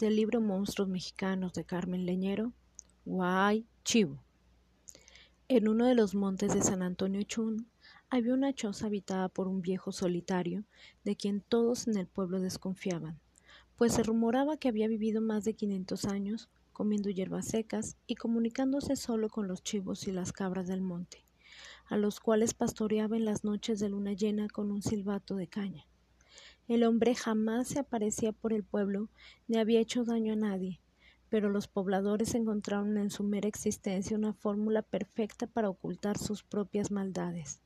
del libro Monstruos Mexicanos de Carmen Leñero, Guay Chivo. En uno de los montes de San Antonio Chun había una choza habitada por un viejo solitario, de quien todos en el pueblo desconfiaban, pues se rumoraba que había vivido más de quinientos años, comiendo hierbas secas y comunicándose solo con los chivos y las cabras del monte, a los cuales pastoreaba en las noches de luna llena con un silbato de caña. El hombre jamás se aparecía por el pueblo ni había hecho daño a nadie, pero los pobladores encontraron en su mera existencia una fórmula perfecta para ocultar sus propias maldades,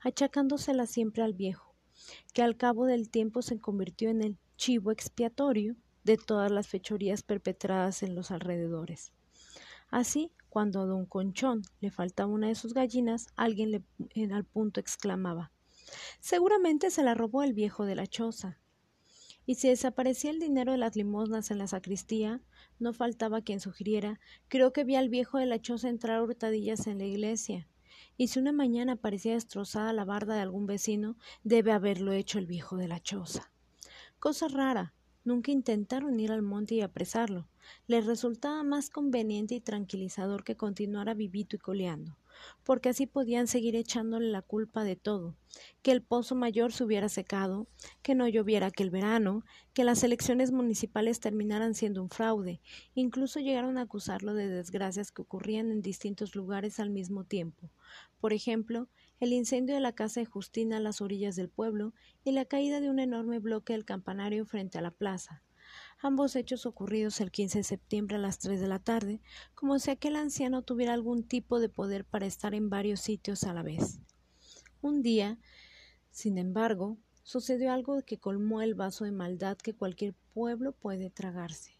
achacándosela siempre al viejo, que al cabo del tiempo se convirtió en el chivo expiatorio de todas las fechorías perpetradas en los alrededores. Así, cuando a don Conchón le faltaba una de sus gallinas, alguien le, al punto exclamaba Seguramente se la robó el viejo de la choza. Y si desaparecía el dinero de las limosnas en la sacristía, no faltaba quien sugiriera creo que vi al viejo de la choza entrar hurtadillas en la iglesia. Y si una mañana parecía destrozada la barda de algún vecino, debe haberlo hecho el viejo de la choza. Cosa rara, nunca intentaron ir al monte y apresarlo. Les resultaba más conveniente y tranquilizador que continuara vivito y coleando porque así podían seguir echándole la culpa de todo, que el pozo mayor se hubiera secado, que no lloviera aquel verano, que las elecciones municipales terminaran siendo un fraude, incluso llegaron a acusarlo de desgracias que ocurrían en distintos lugares al mismo tiempo. Por ejemplo, el incendio de la casa de Justina a las orillas del pueblo y la caída de un enorme bloque del campanario frente a la plaza ambos hechos ocurridos el 15 de septiembre a las 3 de la tarde, como si aquel anciano tuviera algún tipo de poder para estar en varios sitios a la vez. Un día, sin embargo, sucedió algo que colmó el vaso de maldad que cualquier pueblo puede tragarse.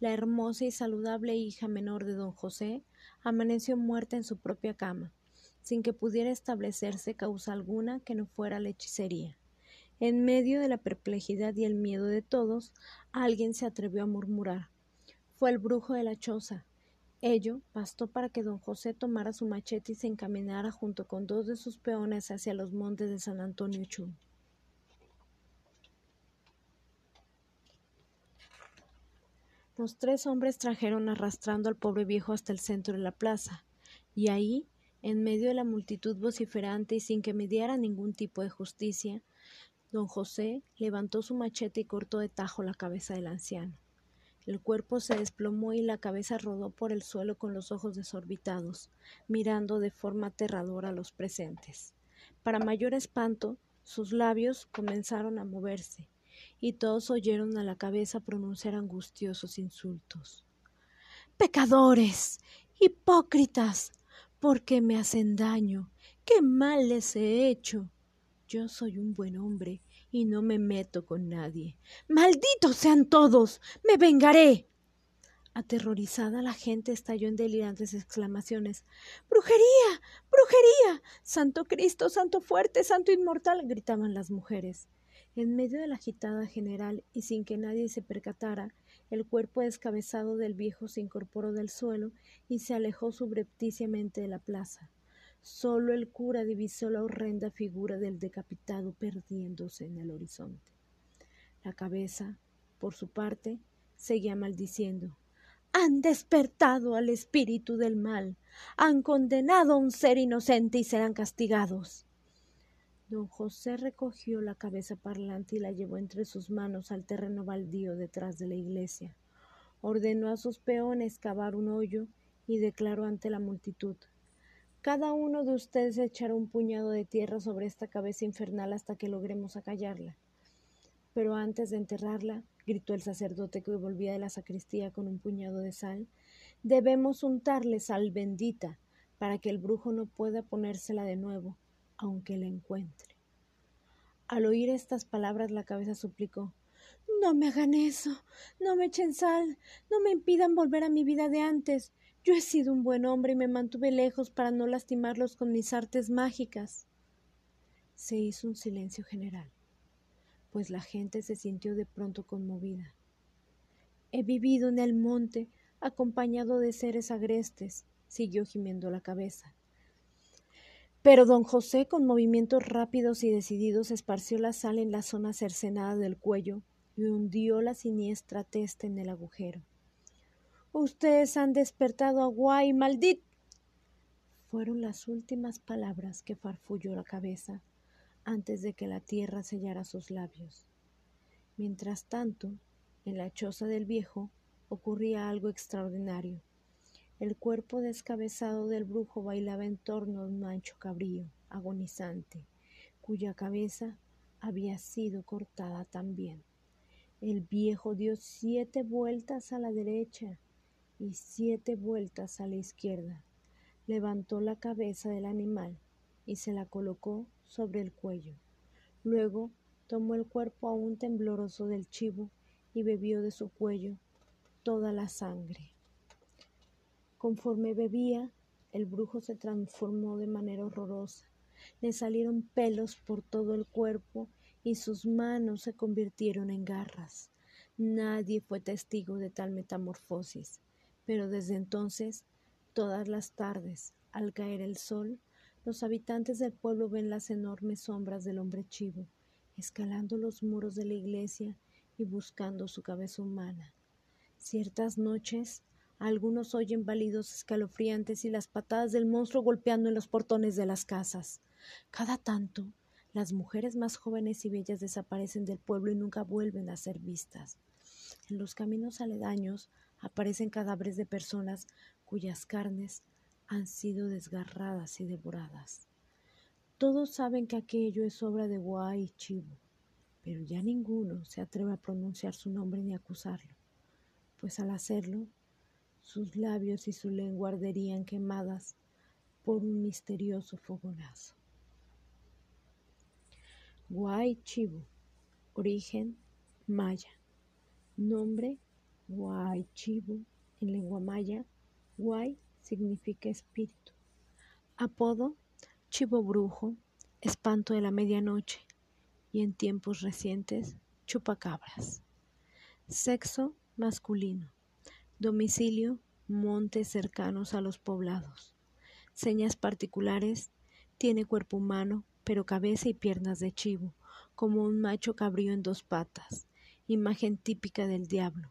La hermosa y saludable hija menor de don José amaneció muerta en su propia cama, sin que pudiera establecerse causa alguna que no fuera la hechicería. En medio de la perplejidad y el miedo de todos, alguien se atrevió a murmurar. Fue el brujo de la choza. Ello bastó para que don José tomara su machete y se encaminara junto con dos de sus peones hacia los montes de San Antonio Chun. Los tres hombres trajeron arrastrando al pobre viejo hasta el centro de la plaza, y ahí, en medio de la multitud vociferante y sin que mediara ningún tipo de justicia, Don José levantó su machete y cortó de tajo la cabeza del anciano. El cuerpo se desplomó y la cabeza rodó por el suelo con los ojos desorbitados, mirando de forma aterradora a los presentes. Para mayor espanto, sus labios comenzaron a moverse, y todos oyeron a la cabeza pronunciar angustiosos insultos. Pecadores, hipócritas, ¿por qué me hacen daño? ¿Qué mal les he hecho? Yo soy un buen hombre y no me meto con nadie. Malditos sean todos. Me vengaré. Aterrorizada la gente estalló en delirantes exclamaciones. ¡Brujería! ¡Brujería! ¡Santo Cristo! ¡Santo fuerte! ¡Santo inmortal! gritaban las mujeres. En medio de la agitada general y sin que nadie se percatara, el cuerpo descabezado del viejo se incorporó del suelo y se alejó subrepticiamente de la plaza. Solo el cura divisó la horrenda figura del decapitado perdiéndose en el horizonte. La cabeza, por su parte, seguía maldiciendo. Han despertado al espíritu del mal, han condenado a un ser inocente y serán castigados. Don José recogió la cabeza parlante y la llevó entre sus manos al terreno baldío detrás de la iglesia. Ordenó a sus peones cavar un hoyo y declaró ante la multitud cada uno de ustedes echará un puñado de tierra sobre esta cabeza infernal hasta que logremos acallarla. Pero antes de enterrarla, gritó el sacerdote que volvía de la sacristía con un puñado de sal, debemos untarle sal bendita para que el brujo no pueda ponérsela de nuevo, aunque la encuentre. Al oír estas palabras la cabeza suplicó No me hagan eso, no me echen sal, no me impidan volver a mi vida de antes. Yo he sido un buen hombre y me mantuve lejos para no lastimarlos con mis artes mágicas. Se hizo un silencio general, pues la gente se sintió de pronto conmovida. He vivido en el monte acompañado de seres agrestes, siguió gimiendo la cabeza. Pero don José, con movimientos rápidos y decididos, esparció la sal en la zona cercenada del cuello y hundió la siniestra testa en el agujero. Ustedes han despertado a Guay, maldito. Fueron las últimas palabras que farfulló la cabeza antes de que la tierra sellara sus labios. Mientras tanto, en la choza del viejo ocurría algo extraordinario. El cuerpo descabezado del brujo bailaba en torno a un ancho cabrío, agonizante, cuya cabeza había sido cortada también. El viejo dio siete vueltas a la derecha y siete vueltas a la izquierda. Levantó la cabeza del animal y se la colocó sobre el cuello. Luego tomó el cuerpo aún tembloroso del chivo y bebió de su cuello toda la sangre. Conforme bebía, el brujo se transformó de manera horrorosa. Le salieron pelos por todo el cuerpo y sus manos se convirtieron en garras. Nadie fue testigo de tal metamorfosis, pero desde entonces, todas las tardes, al caer el sol, los habitantes del pueblo ven las enormes sombras del hombre chivo, escalando los muros de la iglesia y buscando su cabeza humana. Ciertas noches, algunos oyen balidos escalofriantes y las patadas del monstruo golpeando en los portones de las casas. Cada tanto, las mujeres más jóvenes y bellas desaparecen del pueblo y nunca vuelven a ser vistas. En los caminos aledaños aparecen cadáveres de personas cuyas carnes han sido desgarradas y devoradas. Todos saben que aquello es obra de Guay y pero ya ninguno se atreve a pronunciar su nombre ni acusarlo, pues al hacerlo, sus labios y su lengua arderían quemadas por un misterioso fogonazo. Guay Chivo, origen maya, nombre Guay Chivo en lengua maya, Guay significa espíritu. Apodo, chivo brujo, espanto de la medianoche y en tiempos recientes, chupacabras. Sexo masculino. Domicilio, montes cercanos a los poblados. Señas particulares, tiene cuerpo humano, pero cabeza y piernas de chivo, como un macho cabrío en dos patas, imagen típica del diablo.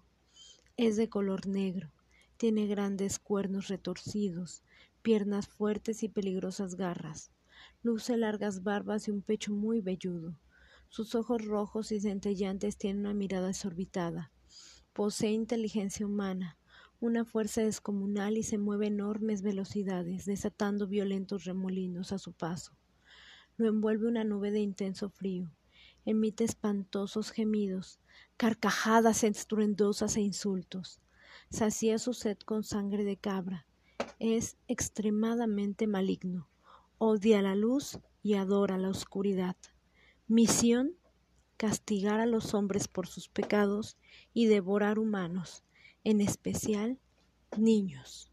Es de color negro, tiene grandes cuernos retorcidos, piernas fuertes y peligrosas garras. Luce largas barbas y un pecho muy velludo. Sus ojos rojos y centellantes tienen una mirada desorbitada. Posee inteligencia humana, una fuerza descomunal y se mueve a enormes velocidades, desatando violentos remolinos a su paso. Lo envuelve una nube de intenso frío. Emite espantosos gemidos, carcajadas estruendosas e insultos sacía su sed con sangre de cabra. Es extremadamente maligno. Odia la luz y adora la oscuridad. Misión castigar a los hombres por sus pecados y devorar humanos, en especial niños.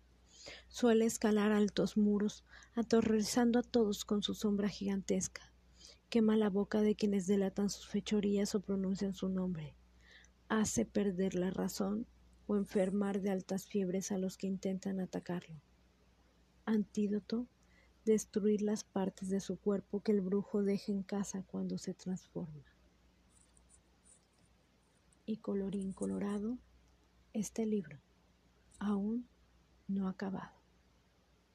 Suele escalar altos muros, aterrorizando a todos con su sombra gigantesca. Quema la boca de quienes delatan sus fechorías o pronuncian su nombre. Hace perder la razón o enfermar de altas fiebres a los que intentan atacarlo. Antídoto, destruir las partes de su cuerpo que el brujo deja en casa cuando se transforma. Y colorín colorado, este libro aún no acabado.